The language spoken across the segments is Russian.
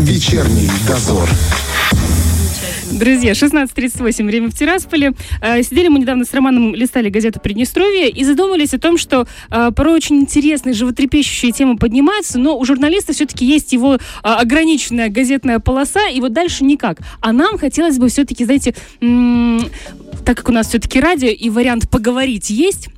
Вечерний дозор. Друзья, 16.38, время в Тирасполе. Э, сидели мы недавно с Романом, листали газету «Приднестровье» и задумались о том, что э, порой очень интересные, животрепещущие темы поднимаются, но у журналиста все-таки есть его э, ограниченная газетная полоса, и вот дальше никак. А нам хотелось бы все-таки, знаете, так как у нас все-таки радио и вариант поговорить есть,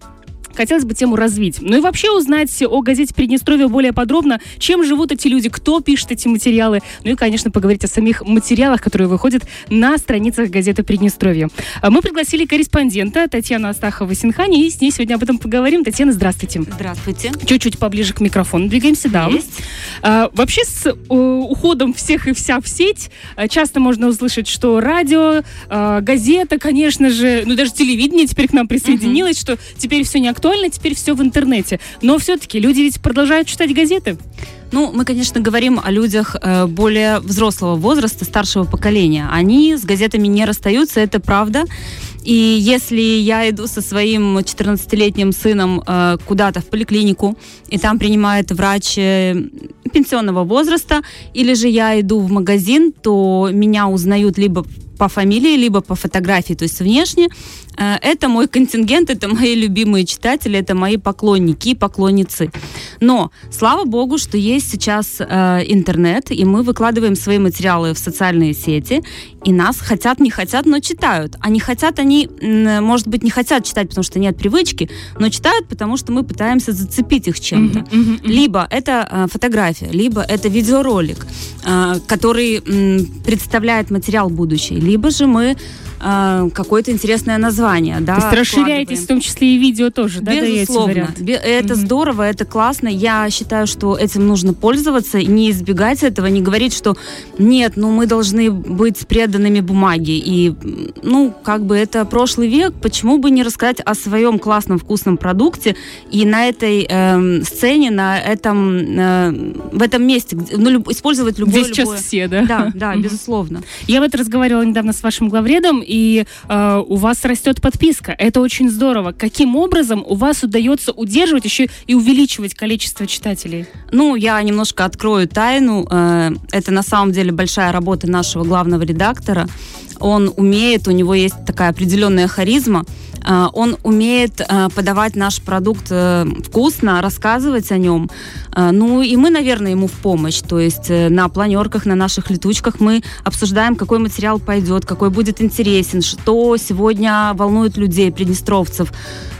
хотелось бы тему развить. Ну и вообще узнать о газете Приднестровье более подробно, чем живут эти люди, кто пишет эти материалы. Ну и, конечно, поговорить о самих материалах, которые выходят на страницах газеты Приднестровье. А мы пригласили корреспондента Татьяну Астахову-Синхани, и с ней сегодня об этом поговорим. Татьяна, здравствуйте. Здравствуйте. Чуть-чуть поближе к микрофону двигаемся, да. Есть. А, вообще с уходом всех и вся в сеть э, часто можно услышать, что радио, э, газета, конечно же, ну даже телевидение теперь к нам присоединилось, uh-huh. что теперь все не актуально актуально, теперь все в интернете. Но все-таки люди ведь продолжают читать газеты. Ну, мы, конечно, говорим о людях э, более взрослого возраста, старшего поколения. Они с газетами не расстаются, это правда. И если я иду со своим 14-летним сыном э, куда-то в поликлинику, и там принимает врач э, пенсионного возраста, или же я иду в магазин, то меня узнают либо по фамилии, либо по фотографии, то есть внешне. Э, это мой контингент, это мои любимые читатели, это мои поклонники и поклонницы. Но, слава богу, что есть сейчас э, интернет, и мы выкладываем свои материалы в социальные сети, и нас хотят, не хотят, но читают. А не хотят они, может быть, не хотят читать, потому что нет привычки, но читают, потому что мы пытаемся зацепить их чем-то. Mm-hmm, mm-hmm. Либо это э, фотография, либо это видеоролик, э, который э, представляет материал будущий, либо же мы э, какое-то интересное название. Да, То есть расширяетесь в том числе и видео тоже, да? Безусловно. Это mm-hmm. здорово, это классно. Я считаю, что этим нужно пользоваться не избегать этого, не говорить, что нет, ну мы должны быть преданными бумаге. И, ну, как бы это прошлый век, почему бы не рассказать о своем классном вкусном продукте и на этой э, сцене, на этом, э, в этом месте, ну, люб, использовать любое... Здесь сейчас все, да? Да, да, безусловно. Я вот разговаривала недавно с вашим главредом, и э, у вас растет подписка. Это очень здорово. Каким образом у вас удается удерживать еще и увеличивать количество читателей? Ну, я немножко открою тайну. Э, это на самом деле большая работа нашего главного редактора. Он умеет, у него есть такая определенная харизма. Э, он умеет э, подавать наш продукт э, вкусно, рассказывать о нем. Ну и мы, наверное, ему в помощь. То есть на планерках, на наших летучках мы обсуждаем, какой материал пойдет, какой будет интересен, что сегодня волнует людей, приднестровцев.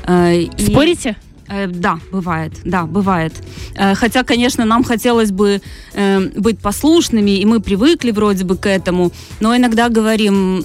Спорите? И... Э, да, бывает, да, бывает. Э, хотя, конечно, нам хотелось бы э, быть послушными, и мы привыкли вроде бы к этому, но иногда говорим,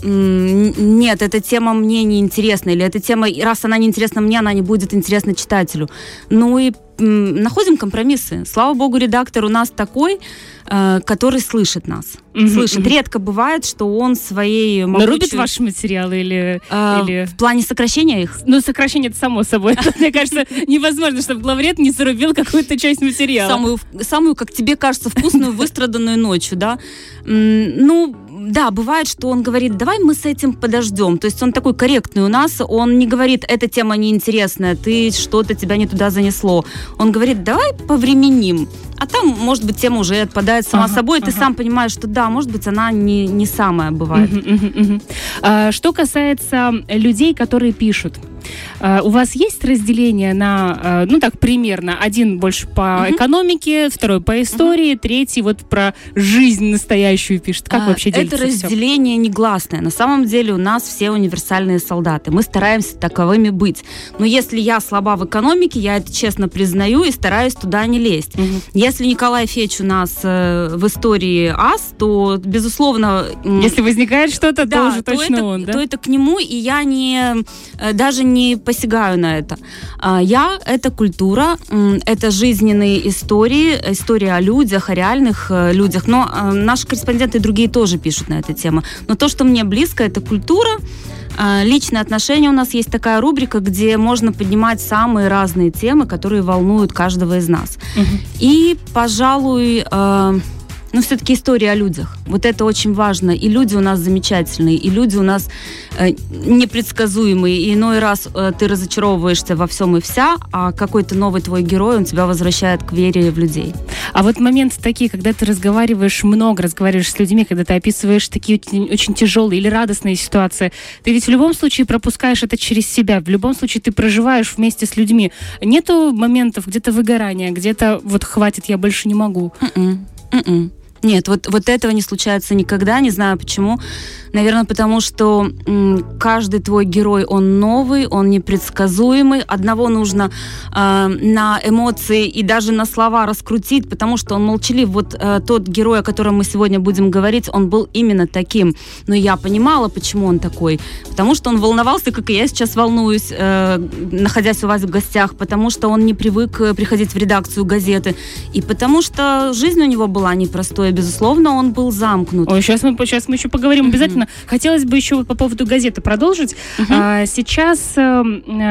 нет, эта тема мне не интересна, или эта тема, раз она не интересна мне, она не будет интересна читателю. Ну и находим компромиссы. Слава богу, редактор у нас такой, э, который слышит нас. Угу, слышит. Редко бывает, что он своей могучей... Рубит ваши материалы или, э, или... В плане сокращения их? Ну, сокращение это само собой. Мне кажется, невозможно, чтобы главред не зарубил какую-то часть материала. Самую, самую, как тебе кажется, вкусную, выстраданную ночью, да? Ну, да, бывает, что он говорит, давай мы с этим подождем. То есть он такой корректный у нас, он не говорит, эта тема неинтересная, ты что-то тебя не туда занесло. Он говорит, давай повременим. А там, может быть, тема уже отпадает сама ага, собой, и ага. ты сам понимаешь, что да, может быть, она не, не самая бывает. Угу, угу, угу. А, что касается людей, которые пишут, у вас есть разделение на, а, ну так, примерно, один больше по угу. экономике, второй по истории, угу. третий вот про жизнь настоящую пишет. Как а, вообще делится Это разделение все? негласное. На самом деле у нас все универсальные солдаты. Мы стараемся таковыми быть. Но если я слаба в экономике, я это честно признаю и стараюсь туда не лезть. Угу. Если Николай Феч у нас э, в истории ас, то, безусловно... Если возникает что-то, да, то уже то точно это, он, да? То это к нему, и я не, э, даже не посягаю на это. А я — это культура, это жизненные истории, история о людях, о реальных э, людях. Но э, наши корреспонденты и другие тоже пишут на эту тему. Но то, что мне близко, это культура, а, личные отношения у нас есть такая рубрика, где можно поднимать самые разные темы, которые волнуют каждого из нас. Угу. И, пожалуй, э, но все-таки история о людях. Вот это очень важно. И люди у нас замечательные, и люди у нас э, непредсказуемые. И иной раз э, ты разочаровываешься во всем и вся, а какой-то новый твой герой, он тебя возвращает к вере в людей. А вот моменты такие, когда ты разговариваешь много, разговариваешь с людьми, когда ты описываешь такие очень, очень тяжелые или радостные ситуации, ты ведь в любом случае пропускаешь это через себя, в любом случае ты проживаешь вместе с людьми. Нету моментов где-то выгорания, где-то вот хватит, я больше не могу. Mm-mm. Mm-mm. Нет, вот, вот этого не случается никогда, не знаю почему. Наверное, потому что м, каждый твой герой, он новый, он непредсказуемый. Одного нужно э, на эмоции и даже на слова раскрутить, потому что он молчалив. Вот э, тот герой, о котором мы сегодня будем говорить, он был именно таким. Но я понимала, почему он такой. Потому что он волновался, как и я сейчас волнуюсь, э, находясь у вас в гостях, потому что он не привык э, приходить в редакцию газеты, и потому что жизнь у него была непростой, безусловно, он был замкнут. Ой, сейчас мы, сейчас мы еще поговорим обязательно Хотелось бы еще по поводу газеты продолжить. Угу. А, сейчас а,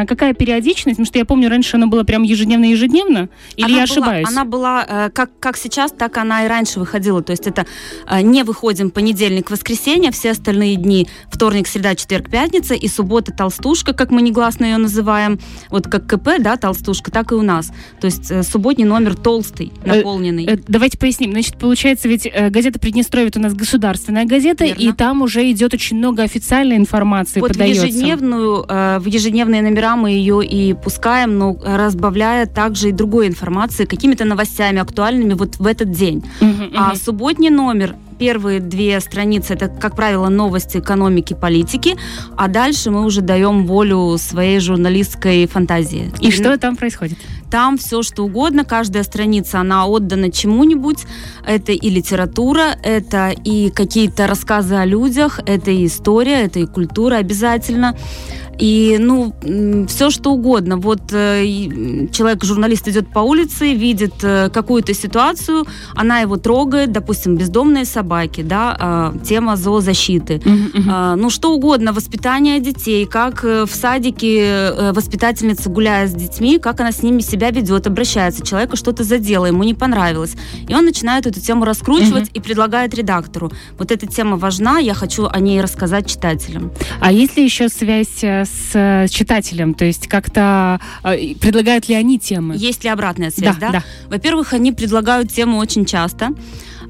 какая периодичность? Потому что я помню, раньше она была прям ежедневно-ежедневно. Или она я была, ошибаюсь? Она была э, как, как сейчас, так она и раньше выходила. То есть это э, не выходим понедельник, воскресенье, все остальные дни вторник, среда, четверг, пятница и суббота толстушка, как мы негласно ее называем. Вот как КП, да, толстушка, так и у нас. То есть субботний номер толстый, наполненный. Давайте поясним. Значит, получается, ведь э, газета Приднестровье у нас государственная газета, Верно. и там уже идет очень много официальной информации, вот подается. В, ежедневную, э, в ежедневные номера мы ее и пускаем, но разбавляя также и другой информации, какими-то новостями актуальными вот в этот день. Uh-huh. А субботний номер первые две страницы это, как правило, новости экономики, политики, а дальше мы уже даем волю своей журналистской фантазии. И, и что там происходит? Там все, что угодно, каждая страница, она отдана чему-нибудь. Это и литература, это и какие-то рассказы о людях, это и история, это и культура обязательно. И, ну, все что угодно. Вот э, человек, журналист идет по улице, видит э, какую-то ситуацию, она его трогает, допустим, бездомные собаки, да, э, тема зоозащиты. Uh-huh, ну, что угодно, воспитание детей, как в садике воспитательница, гуляя с детьми, как она с ними себя ведет, обращается, человека что-то задело, ему не понравилось. И он начинает эту тему раскручивать uh-huh. и предлагает редактору. Вот эта тема важна, я хочу о ней рассказать читателям. А есть ли еще связь с э, читателем? То есть как-то э, предлагают ли они темы? Есть ли обратная связь, да? да? да. Во-первых, они предлагают тему очень часто.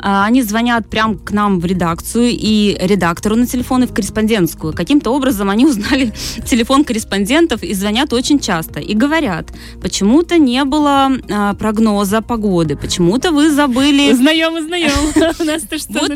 А, они звонят прямо к нам в редакцию и редактору на телефон и в корреспондентскую. Каким-то образом они узнали телефон корреспондентов и звонят очень часто. И говорят, почему-то не было а, прогноза погоды, почему-то вы забыли... Узнаем, узнаем. У нас то что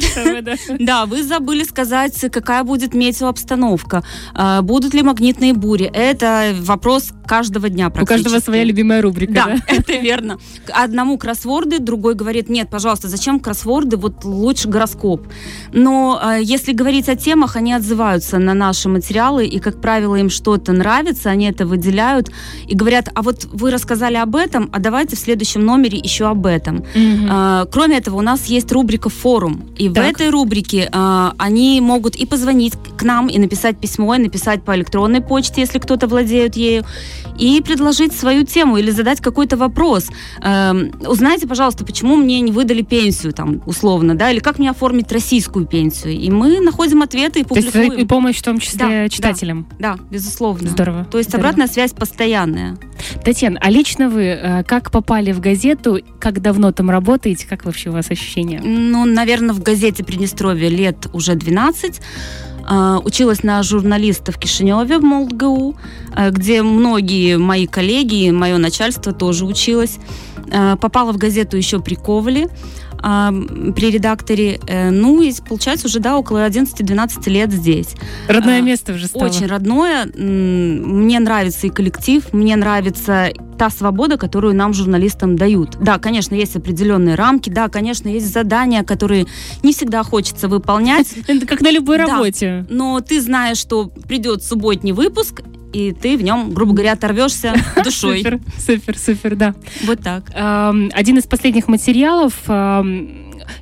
да. Вы забыли сказать, какая будет метеообстановка, а, будут ли магнитные бури. Это вопрос каждого дня. У каждого своя любимая рубрика. Да, это верно. Одному кроссворды, другой говорит, нет, пожалуйста, зачем кроссворды? Кроссворды, вот лучше гороскоп. Но э, если говорить о темах, они отзываются на наши материалы, и, как правило, им что-то нравится, они это выделяют и говорят, а вот вы рассказали об этом, а давайте в следующем номере еще об этом. Mm-hmm. Э, кроме этого, у нас есть рубрика «Форум», и так. в этой рубрике э, они могут и позвонить к нам, и написать письмо, и написать по электронной почте, если кто-то владеет ею, и предложить свою тему или задать какой-то вопрос. Э, узнайте, пожалуйста, почему мне не выдали пенсию, там, условно, да, или как мне оформить российскую пенсию. И мы находим ответы и публикуем. То есть помощь в том числе да, читателям. Да, да, безусловно. Здорово. То есть здорово. обратная связь постоянная. Татьяна, а лично вы э, как попали в газету, как давно там работаете, как вообще у вас ощущения? Ну, наверное, в газете Приднестровье лет уже 12 э, училась на журналиста в Кишиневе в МолдГУ, э, где многие мои коллеги, мое начальство тоже училось. Попала в газету еще при Ковале а, при редакторе. Э, ну, и получается уже, да, около 11-12 лет здесь. Родное а, место уже стало. Очень родное. Мне нравится и коллектив, мне нравится та свобода, которую нам, журналистам, дают. Да, конечно, есть определенные рамки, да, конечно, есть задания, которые не всегда хочется выполнять. Это как на любой работе. Да, но ты знаешь, что придет субботний выпуск, и ты в нем, грубо говоря, оторвешься душой. Супер, супер, супер, да. Вот так. Один из последних материалов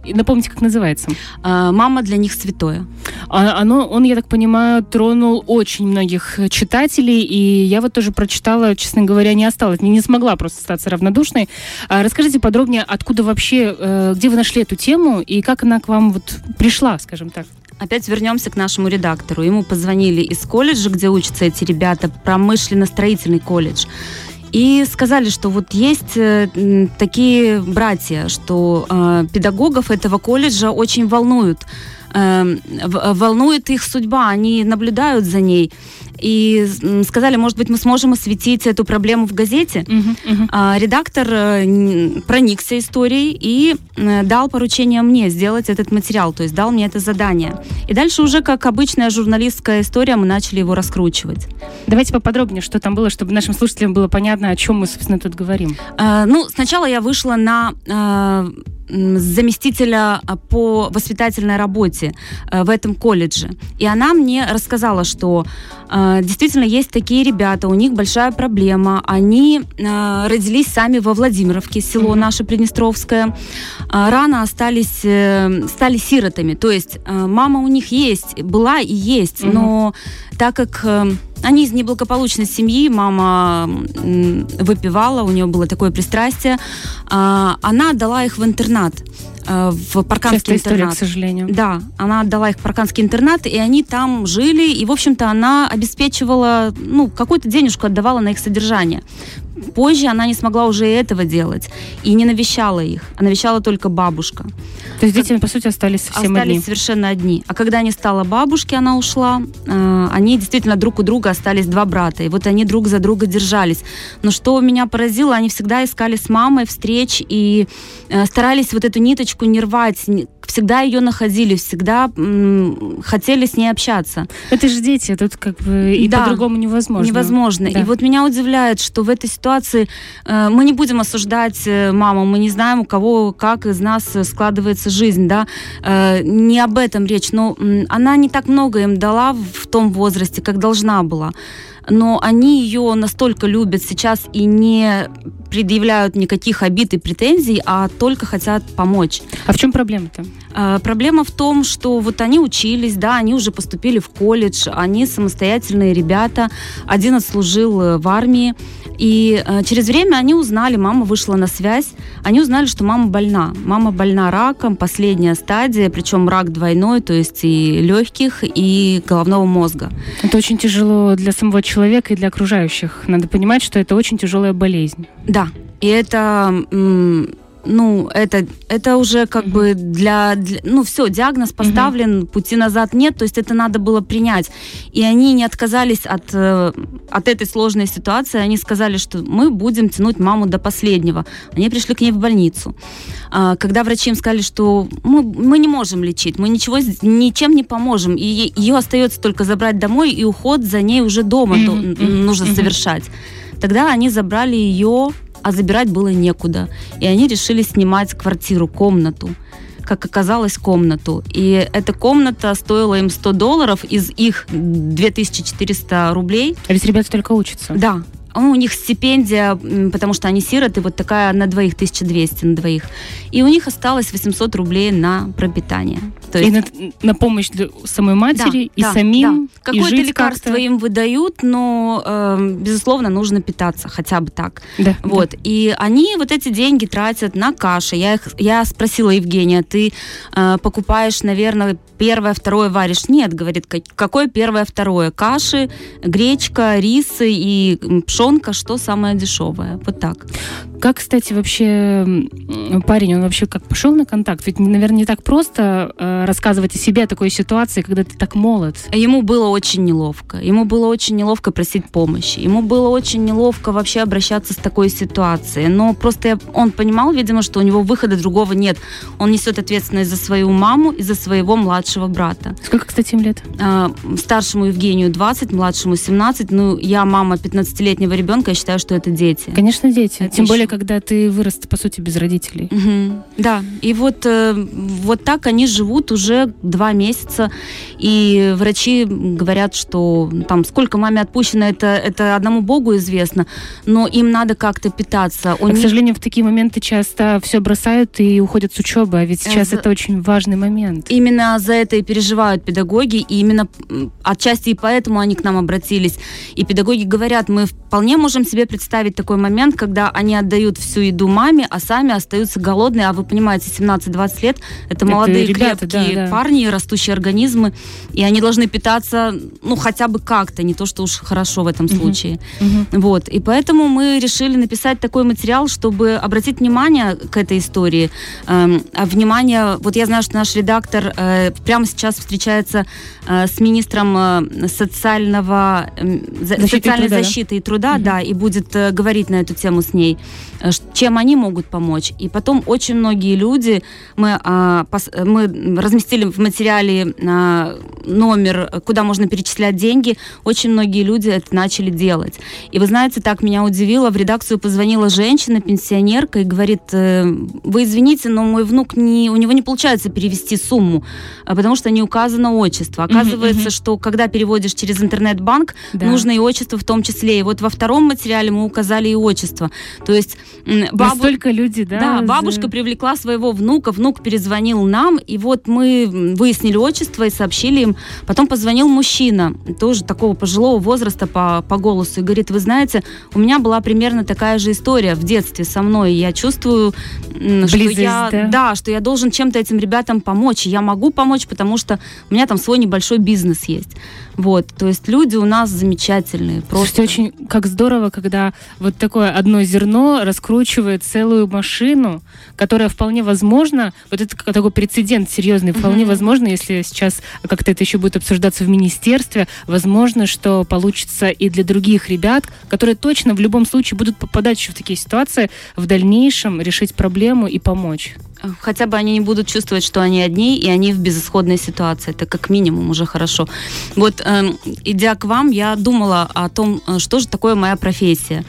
напомните, как называется? «Мама для них святое». А, оно, он, я так понимаю, тронул очень многих читателей, и я вот тоже прочитала, честно говоря, не осталось, не, не смогла просто остаться равнодушной. А расскажите подробнее, откуда вообще, э, где вы нашли эту тему, и как она к вам вот пришла, скажем так? Опять вернемся к нашему редактору. Ему позвонили из колледжа, где учатся эти ребята, промышленно-строительный колледж. И сказали, что вот есть э, такие братья, что э, педагогов этого колледжа очень волнуют э, волнует их судьба, они наблюдают за ней и сказали, может быть, мы сможем осветить эту проблему в газете. Uh-huh, uh-huh. А, редактор э, проникся историей и дал поручение мне сделать этот материал, то есть дал мне это задание. И дальше уже, как обычная журналистская история, мы начали его раскручивать. Давайте поподробнее, что там было, чтобы нашим слушателям было понятно, о чем мы, собственно, тут говорим. А, ну, сначала я вышла на а, заместителя а, по воспитательной работе э, в этом колледже. И она мне рассказала, что э, действительно есть такие ребята, у них большая проблема. Они э, родились сами во Владимировке, село наше Приднестровское. Рано остались, стали сиротами. То есть мама у них есть, была и есть, но так как они из неблагополучной семьи, мама выпивала, у нее было такое пристрастие. А, она отдала их в интернат э, в парканский Частая интернат. История, к сожалению. Да, она отдала их в парканский интернат, и они там жили, и, в общем-то, она обеспечивала, ну, какую-то денежку отдавала на их содержание. Позже она не смогла уже этого делать, и не навещала их, а навещала только бабушка. То есть дети, по сути, остались совсем остались одни? совершенно одни. А когда не стала бабушки, она ушла, э, они действительно друг у друга остались два брата, и вот они друг за друга держались. Но что меня поразило, они всегда искали с мамой встреч и э, старались вот эту ниточку не рвать, всегда ее находили, всегда м, хотели с ней общаться. Это же дети, тут как бы и да, по-другому невозможно. Невозможно. Да. И вот меня удивляет, что в этой ситуации э, мы не будем осуждать э, маму, мы не знаем, у кого, как из нас складывается жизнь, да. Э, не об этом речь, но она не так много им дала в том возрасте, как должна была но они ее настолько любят сейчас и не предъявляют никаких обид и претензий, а только хотят помочь. А в чем проблема-то? А, проблема в том, что вот они учились, да, они уже поступили в колледж, они самостоятельные ребята, один отслужил э, в армии, и э, через время они узнали, мама вышла на связь, они узнали, что мама больна. Мама больна раком, последняя стадия, причем рак двойной, то есть и легких, и головного мозга. Это очень тяжело для самого человека и для окружающих. Надо понимать, что это очень тяжелая болезнь. Да, и это ну, это, это уже как mm-hmm. бы для, для... Ну, все, диагноз поставлен, mm-hmm. пути назад нет, то есть это надо было принять. И они не отказались от, э, от этой сложной ситуации, они сказали, что мы будем тянуть маму до последнего. Они пришли к ней в больницу. А, когда врачи им сказали, что мы, мы не можем лечить, мы ничего, ничем не поможем, и ее остается только забрать домой, и уход за ней уже дома mm-hmm. нужно mm-hmm. совершать. Тогда они забрали ее а забирать было некуда. И они решили снимать квартиру, комнату как оказалось, комнату. И эта комната стоила им 100 долларов из их 2400 рублей. А ведь ребята только учатся. Да, у них стипендия, потому что они сироты, вот такая на двоих, 1200 на двоих. И у них осталось 800 рублей на пропитание. То есть... И на, на помощь для самой матери, да, и да, самим, да. Какое-то лекарство им выдают, но, э, безусловно, нужно питаться, хотя бы так. Да, вот. Да. И они вот эти деньги тратят на каши. Я, их, я спросила Евгения, ты э, покупаешь, наверное, первое, второе варишь? Нет, говорит, какое первое, второе? Каши, гречка, рисы и пшенка, что самое дешевое. Вот так. Как, кстати, вообще парень, он вообще как пошел на контакт? Ведь, наверное, не так просто э, рассказывать о себе о такой ситуации, когда ты так молод. Ему было очень неловко. Ему было очень неловко просить помощи. Ему было очень неловко вообще обращаться с такой ситуацией. Но просто он понимал, видимо, что у него выхода другого нет. Он несет ответственность за свою маму и за своего младшего брата. Сколько, кстати, им лет? Э, старшему Евгению 20, младшему 17. Ну, я мама 15-летнего ребенка, я считаю, что это дети. Конечно, дети. Тем более, когда ты вырос, по сути, без родителей. Угу. Да, и вот, э, вот так они живут уже два месяца, и врачи говорят, что там сколько маме отпущено, это, это одному Богу известно, но им надо как-то питаться. У а, них... К сожалению, в такие моменты часто все бросают и уходят с учебы, а ведь сейчас за... это очень важный момент. Именно за это и переживают педагоги, и именно отчасти и поэтому они к нам обратились. И педагоги говорят, мы вполне можем себе представить такой момент, когда они отдают всю еду маме, а сами остаются голодные, а вы понимаете, 17-20 лет это, это молодые ребята, крепкие да, да. парни, растущие организмы, и они должны питаться, ну, хотя бы как-то, не то, что уж хорошо в этом uh-huh. случае. Uh-huh. Вот, и поэтому мы решили написать такой материал, чтобы обратить внимание к этой истории. Эм, а внимание, вот я знаю, что наш редактор э, прямо сейчас встречается э, с министром э, социального, э, защиты социальной труда, защиты да? и труда, uh-huh. да, и будет э, говорить на эту тему с ней, чем они могут помочь. И потом очень многие люди, мы, э, пос, мы разместили в материале э, номер, куда можно перечислять деньги, очень многие люди это начали делать. И вы знаете, так меня удивило, в редакцию позвонила женщина, пенсионерка, и говорит, э, вы извините, но мой внук, не, у него не получается перевести сумму, а потому что не указано отчество. Оказывается, что когда переводишь через интернет-банк, да. нужно и отчество в том числе. И вот во втором материале мы указали и отчество. То есть бабу... Настолько люди, да? Да, бабушка за... привлекла своего внука, внук перезвонил нам, и вот мы выяснили отчество и сообщили им. Потом позвонил мужчина, тоже такого пожилого возраста по, по голосу, и говорит, вы знаете, у меня была примерно такая же история в детстве со мной. Я чувствую, Близость, что я, да? да, что я должен чем-то этим ребятам помочь. И я могу помочь, потому что у меня там свой небольшой бизнес есть. Вот, то есть люди у нас замечательные. Просто очень как здорово, когда вот такое одно зерно раскручивает целую машину, которая вполне возможно, вот это такой прецедент серьезный, вполне mm-hmm. возможно, если сейчас как-то это еще будет обсуждаться в министерстве, возможно, что получится и для других ребят, которые точно в любом случае будут попадать еще в такие ситуации, в дальнейшем решить проблему и помочь хотя бы они не будут чувствовать, что они одни, и они в безысходной ситуации. Это как минимум уже хорошо. Вот, э, идя к вам, я думала о том, э, что же такое моя профессия.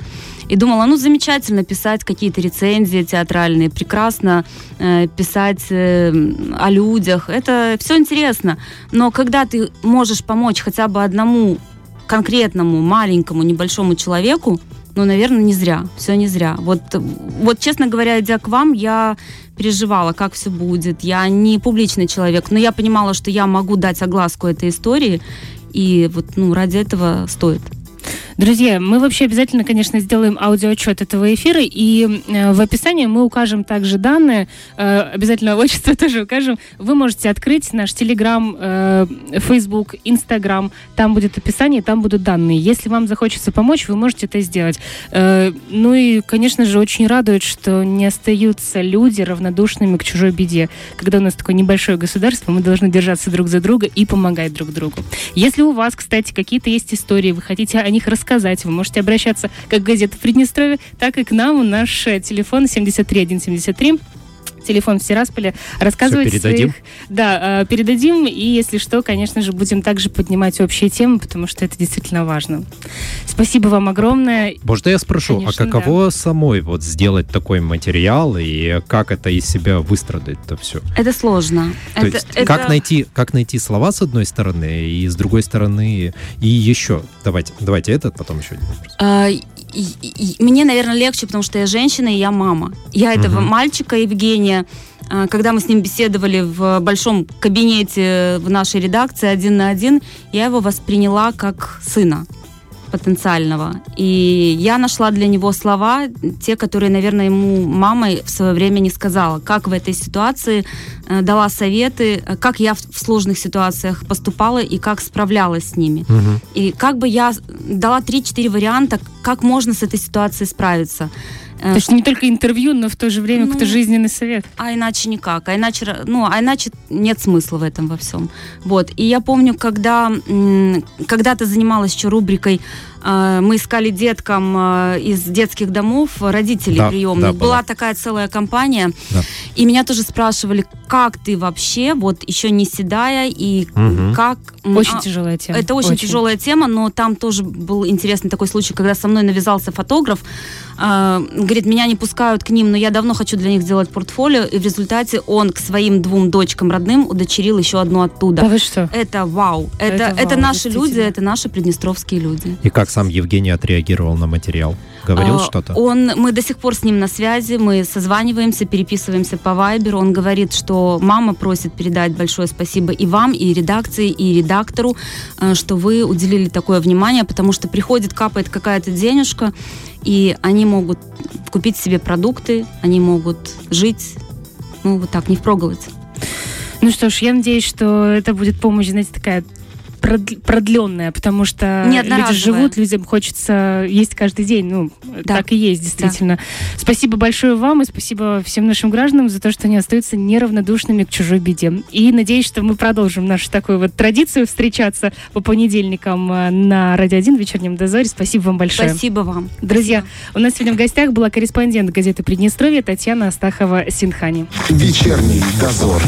И думала, ну, замечательно писать какие-то рецензии театральные, прекрасно э, писать э, о людях. Это все интересно. Но когда ты можешь помочь хотя бы одному конкретному, маленькому, небольшому человеку, ну, наверное, не зря. Все не зря. Вот, вот, честно говоря, идя к вам, я переживала, как все будет. Я не публичный человек, но я понимала, что я могу дать огласку этой истории, и вот ну, ради этого стоит. Друзья, мы вообще обязательно, конечно, сделаем аудиоотчет этого эфира, и э, в описании мы укажем также данные, э, обязательно отчество тоже укажем. Вы можете открыть наш Телеграм, э, Facebook, Instagram, там будет описание, там будут данные. Если вам захочется помочь, вы можете это сделать. Ну и, конечно же, очень радует, что не остаются люди равнодушными к чужой беде. Когда у нас такое небольшое государство, мы должны держаться друг за друга и помогать друг другу. Если у вас, кстати, какие-то есть истории, вы хотите о них рассказать, рассказать. Вы можете обращаться как к газете Приднестровье, так и к нам. Наш э, телефон 73173 телефон в Тирасполе, рассказывать Все передадим. своих... Да, э, передадим, и если что, конечно же, будем также поднимать общие темы, потому что это действительно важно. Спасибо вам огромное. Может, я спрошу, а конечно, а каково да. самой вот сделать такой материал, и как это из себя выстрадать-то все? Это сложно. То это, есть, это... Как, найти, как найти слова с одной стороны, и с другой стороны, и еще. Давайте, давайте этот, потом еще один вопрос. И, и, мне, наверное, легче, потому что я женщина, и я мама. Я этого угу. мальчика Евгения а, когда мы с ним беседовали в большом кабинете в нашей редакции один на один, я его восприняла как сына потенциального. И я нашла для него слова, те, которые, наверное, ему мама в свое время не сказала. Как в этой ситуации э, дала советы, э, как я в, в сложных ситуациях поступала и как справлялась с ними. Угу. И как бы я дала 3-4 варианта, как можно с этой ситуацией справиться. То есть не только интервью, но в то же время ну, какой-то жизненный совет. А иначе никак. А иначе, ну, а иначе нет смысла в этом во всем. Вот. И я помню, когда когда ты занималась еще рубрикой э, мы искали деткам э, из детских домов родителей Да, приемных. да, была была. такая целая компания. Да. И меня тоже спрашивали, как ты вообще, вот еще не седая, и Мгм. как... Очень а, тяжелая тема. это очень, тяжелая тема, но там тоже был интересный такой случай, когда со мной навязался фотограф. э, говорит, меня не пускают к ним, но я давно хочу для них сделать портфолио. И в результате он к своим двум дочкам родным удочерил еще одну оттуда. Да вы что? Это вау. Это, Это это, вау, наши люди, это наши приднестровские люди. И как сам Евгений отреагировал на материал? Говорил А, что-то? Он, мы до сих пор с ним на связи, мы созваниваемся, переписываемся по Вайберу. Он говорит, что мама просит передать большое спасибо и вам, и редакции, и редактору, э, что вы уделили такое внимание, потому что приходит, капает какая-то денежка, и они могут купить себе продукты, они могут жить, ну, вот так, не впроголодь. Ну что ж, я надеюсь, что это будет помощь, знаете, такая продленная, потому что люди живут, людям хочется есть каждый день. Ну, Да. так и есть, действительно. Спасибо большое вам и спасибо всем нашим гражданам за то, что они остаются неравнодушными к чужой беде. И надеюсь, что мы продолжим нашу такую вот традицию встречаться по понедельникам э, на Радио 1 в вечернем дозоре. Спасибо вам большое. Спасибо вам. Друзья, у нас сегодня в гостях была корреспондент газеты «Приднестровье» Татьяна Астахова-Синхани. Вечерний дозор.